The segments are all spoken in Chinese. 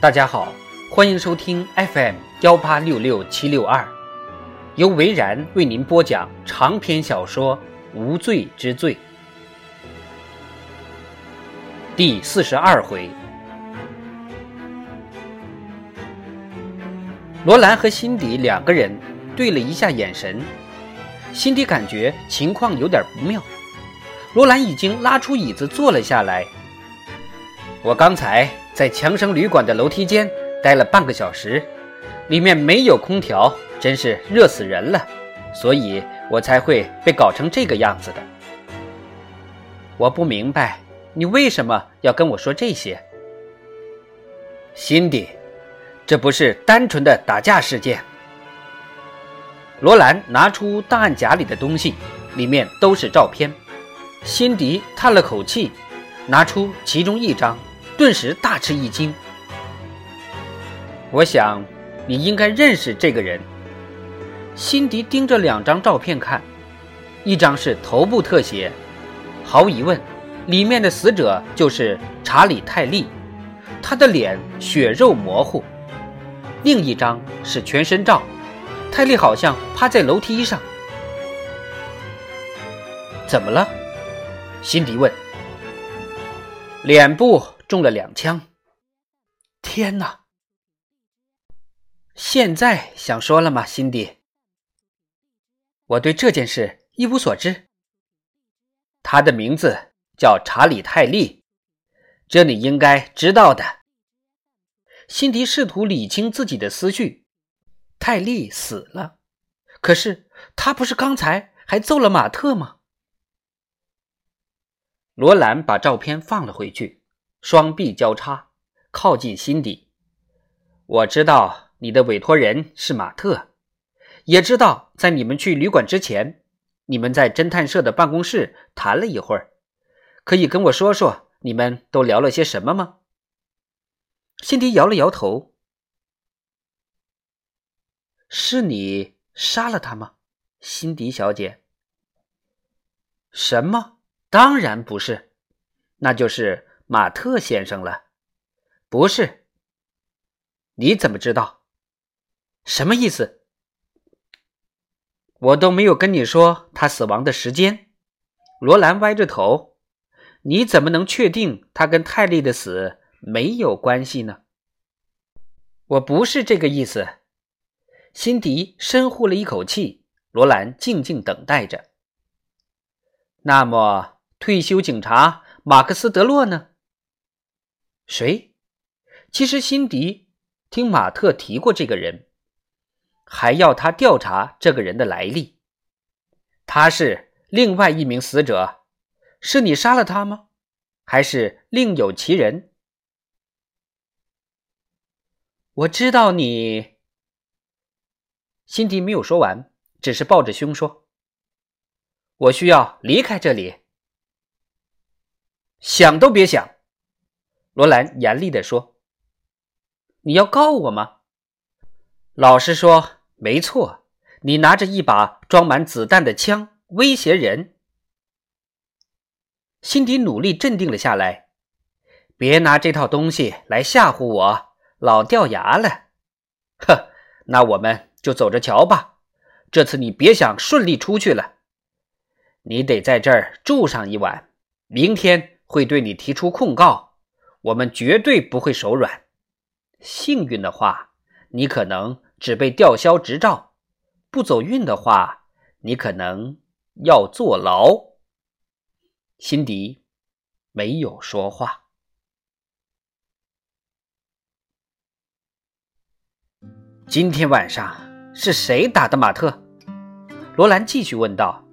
大家好，欢迎收听 FM 幺八六六七六二，由维然为您播讲长篇小说《无罪之罪》第四十二回。罗兰和辛迪两个人对了一下眼神，辛迪感觉情况有点不妙。罗兰已经拉出椅子坐了下来。我刚才。在强生旅馆的楼梯间待了半个小时，里面没有空调，真是热死人了，所以我才会被搞成这个样子的。我不明白你为什么要跟我说这些，辛迪，这不是单纯的打架事件。罗兰拿出档案夹里的东西，里面都是照片。辛迪叹了口气，拿出其中一张。顿时大吃一惊。我想，你应该认识这个人。辛迪盯着两张照片看，一张是头部特写，毫无疑问，里面的死者就是查理·泰利，他的脸血肉模糊；另一张是全身照，泰利好像趴在楼梯上。怎么了？辛迪问。脸部。中了两枪！天哪！现在想说了吗，辛迪？我对这件事一无所知。他的名字叫查理·泰利，这你应该知道的。辛迪试图理清自己的思绪。泰利死了，可是他不是刚才还揍了马特吗？罗兰把照片放了回去。双臂交叉，靠近辛迪。我知道你的委托人是马特，也知道在你们去旅馆之前，你们在侦探社的办公室谈了一会儿。可以跟我说说你们都聊了些什么吗？辛迪摇了摇头。是你杀了他吗，辛迪小姐？什么？当然不是，那就是。马特先生了，不是？你怎么知道？什么意思？我都没有跟你说他死亡的时间。罗兰歪着头，你怎么能确定他跟泰利的死没有关系呢？我不是这个意思。辛迪深呼了一口气，罗兰静静等待着。那么，退休警察马克思·德洛呢？谁？其实辛迪听马特提过这个人，还要他调查这个人的来历。他是另外一名死者，是你杀了他吗？还是另有其人？我知道你。辛迪没有说完，只是抱着胸说：“我需要离开这里，想都别想。”罗兰严厉地说：“你要告我吗？”老师说，没错，你拿着一把装满子弹的枪威胁人。辛迪努力镇定了下来，别拿这套东西来吓唬我，老掉牙了。呵，那我们就走着瞧吧。这次你别想顺利出去了，你得在这儿住上一晚，明天会对你提出控告。我们绝对不会手软。幸运的话，你可能只被吊销执照；不走运的话，你可能要坐牢。辛迪没有说话。今天晚上是谁打的马特？罗兰继续问道：“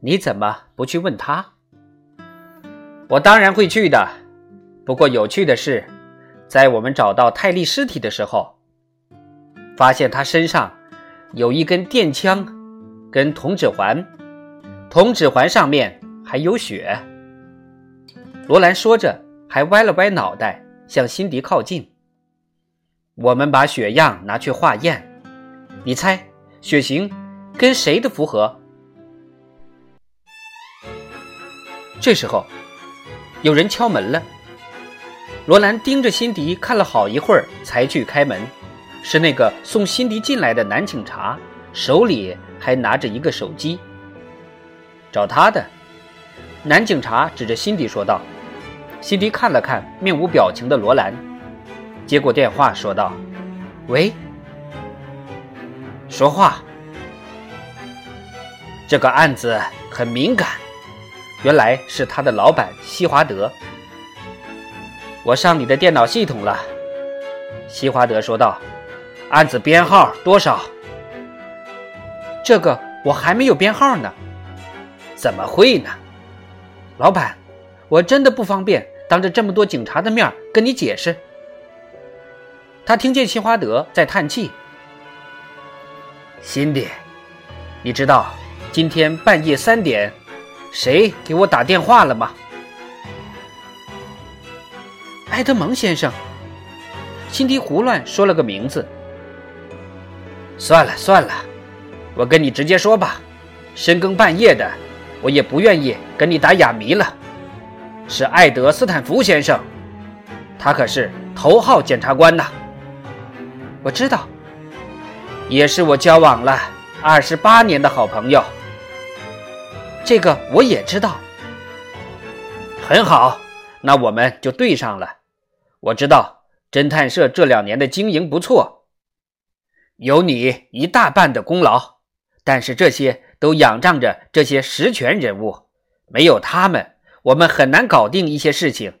你怎么不去问他？”我当然会去的。不过有趣的是，在我们找到泰利尸体的时候，发现他身上有一根电枪跟铜指环，铜指环上面还有血。罗兰说着，还歪了歪脑袋向辛迪靠近。我们把血样拿去化验，你猜血型跟谁的符合？这时候，有人敲门了。罗兰盯着辛迪看了好一会儿，才去开门。是那个送辛迪进来的男警察，手里还拿着一个手机。找他的。男警察指着辛迪说道。辛迪看了看面无表情的罗兰，接过电话说道：“喂，说话。这个案子很敏感，原来是他的老板西华德。我上你的电脑系统了。”西华德说道。案子编号多少？这个我还没有编号呢。怎么会呢？老板，我真的不方便当着这么多警察的面跟你解释。他听见西华德在叹气。辛迪，你知道今天半夜三点谁给我打电话了吗？埃德蒙先生。辛迪胡乱说了个名字。算了算了，我跟你直接说吧，深更半夜的，我也不愿意跟你打哑谜了。是艾德斯坦福先生，他可是头号检察官呐。我知道，也是我交往了二十八年的好朋友。这个我也知道。很好，那我们就对上了。我知道侦探社这两年的经营不错。有你一大半的功劳，但是这些都仰仗着这些实权人物，没有他们，我们很难搞定一些事情。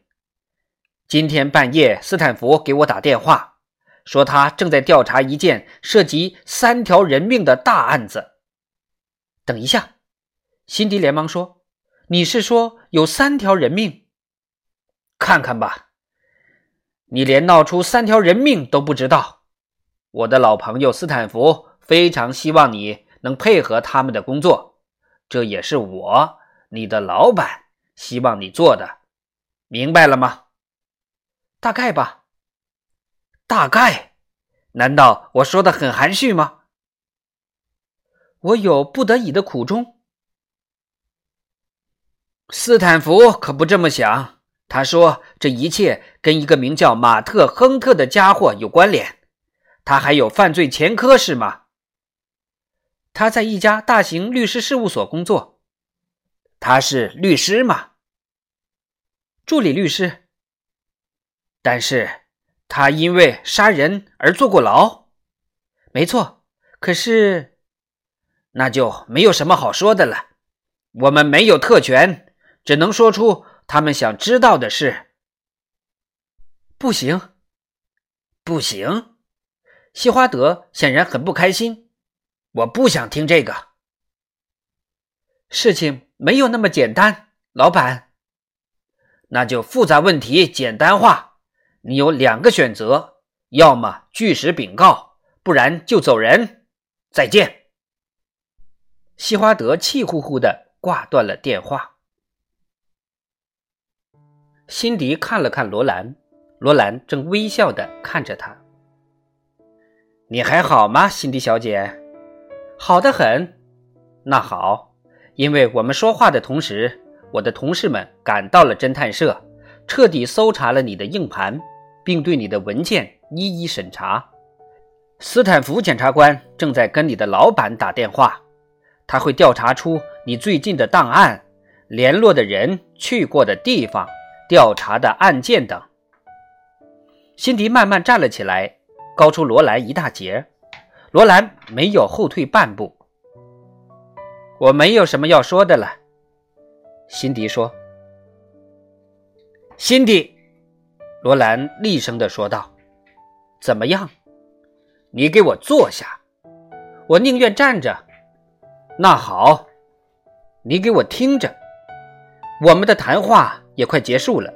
今天半夜，斯坦福给我打电话，说他正在调查一件涉及三条人命的大案子。等一下，辛迪连忙说：“你是说有三条人命？看看吧，你连闹出三条人命都不知道。”我的老朋友斯坦福非常希望你能配合他们的工作，这也是我，你的老板希望你做的，明白了吗？大概吧。大概？难道我说的很含蓄吗？我有不得已的苦衷。斯坦福可不这么想，他说这一切跟一个名叫马特·亨特的家伙有关联。他还有犯罪前科是吗？他在一家大型律师事务所工作。他是律师吗？助理律师。但是他因为杀人而坐过牢。没错。可是，那就没有什么好说的了。我们没有特权，只能说出他们想知道的事。不行，不行。西花德显然很不开心。我不想听这个。事情没有那么简单，老板。那就复杂问题简单化。你有两个选择：要么据实禀告，不然就走人。再见。西花德气呼呼的挂断了电话。辛迪看了看罗兰，罗兰正微笑的看着他。你还好吗，辛迪小姐？好的很。那好，因为我们说话的同时，我的同事们赶到了侦探社，彻底搜查了你的硬盘，并对你的文件一一审查。斯坦福检察官正在跟你的老板打电话，他会调查出你最近的档案、联络的人、去过的地方、调查的案件等。辛迪慢慢站了起来。高出罗兰一大截，罗兰没有后退半步。我没有什么要说的了，辛迪说。辛迪，罗兰厉声的说道：“怎么样？你给我坐下。我宁愿站着。那好，你给我听着。我们的谈话也快结束了。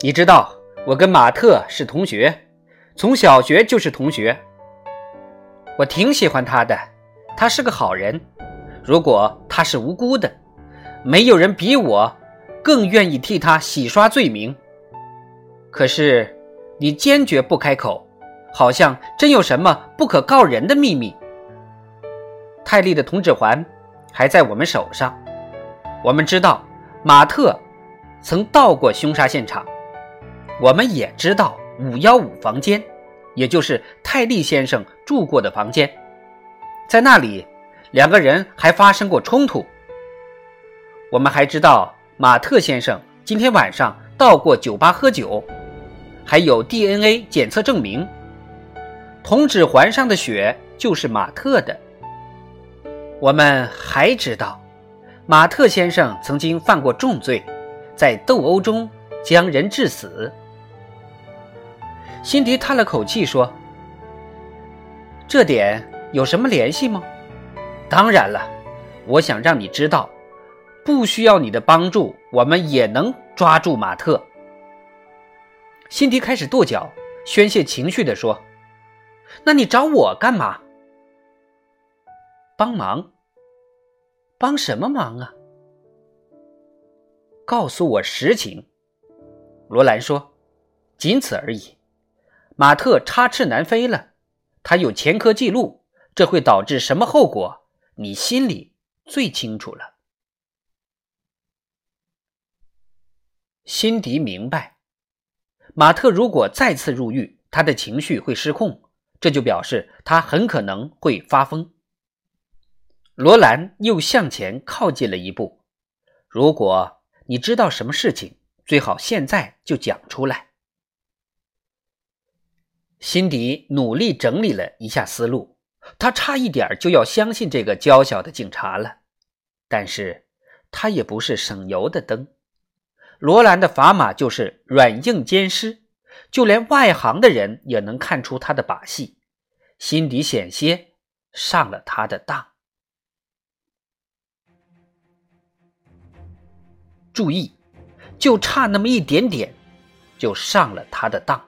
你知道，我跟马特是同学。”从小学就是同学，我挺喜欢他的，他是个好人。如果他是无辜的，没有人比我更愿意替他洗刷罪名。可是你坚决不开口，好像真有什么不可告人的秘密。泰利的铜指环还在我们手上，我们知道马特曾到过凶杀现场。我们也知道五幺五房间，也就是泰利先生住过的房间，在那里两个人还发生过冲突。我们还知道马特先生今天晚上到过酒吧喝酒，还有 DNA 检测证明，铜指环上的血就是马特的。我们还知道，马特先生曾经犯过重罪，在斗殴中将人致死。辛迪叹了口气说：“这点有什么联系吗？”“当然了，我想让你知道，不需要你的帮助，我们也能抓住马特。”辛迪开始跺脚，宣泄情绪地说：“那你找我干嘛？”帮忙？帮什么忙啊？告诉我实情。罗兰说：“仅此而已。”马特插翅难飞了，他有前科记录，这会导致什么后果？你心里最清楚了。辛迪明白，马特如果再次入狱，他的情绪会失控，这就表示他很可能会发疯。罗兰又向前靠近了一步。如果你知道什么事情，最好现在就讲出来。辛迪努力整理了一下思路，他差一点就要相信这个娇小的警察了，但是他也不是省油的灯。罗兰的砝码就是软硬兼施，就连外行的人也能看出他的把戏。辛迪险些上了他的当。注意，就差那么一点点，就上了他的当。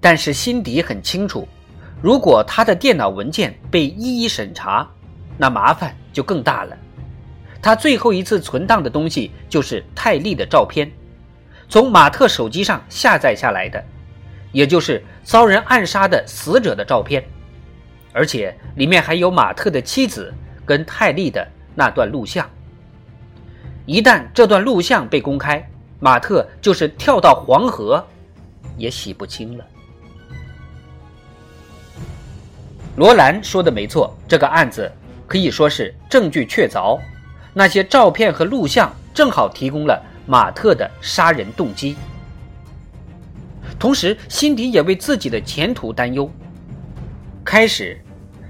但是辛迪很清楚，如果他的电脑文件被一一审查，那麻烦就更大了。他最后一次存档的东西就是泰利的照片，从马特手机上下载下来的，也就是遭人暗杀的死者的照片，而且里面还有马特的妻子跟泰利的那段录像。一旦这段录像被公开，马特就是跳到黄河，也洗不清了。罗兰说的没错，这个案子可以说是证据确凿，那些照片和录像正好提供了马特的杀人动机。同时，辛迪也为自己的前途担忧。开始，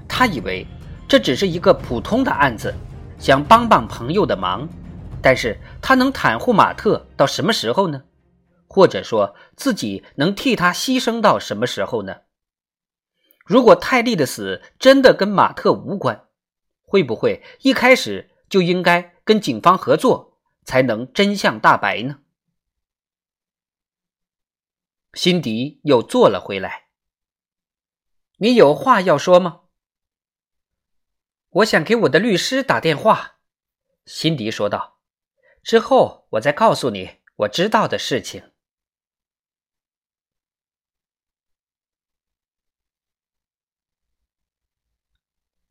他以为这只是一个普通的案子，想帮帮朋友的忙。但是他能袒护马特到什么时候呢？或者说自己能替他牺牲到什么时候呢？如果泰利的死真的跟马特无关，会不会一开始就应该跟警方合作，才能真相大白呢？辛迪又坐了回来。你有话要说吗？我想给我的律师打电话。辛迪说道。之后，我再告诉你我知道的事情。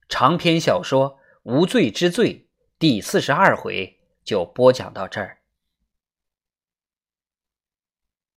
长篇小说《无罪之罪》第四十二回就播讲到这儿。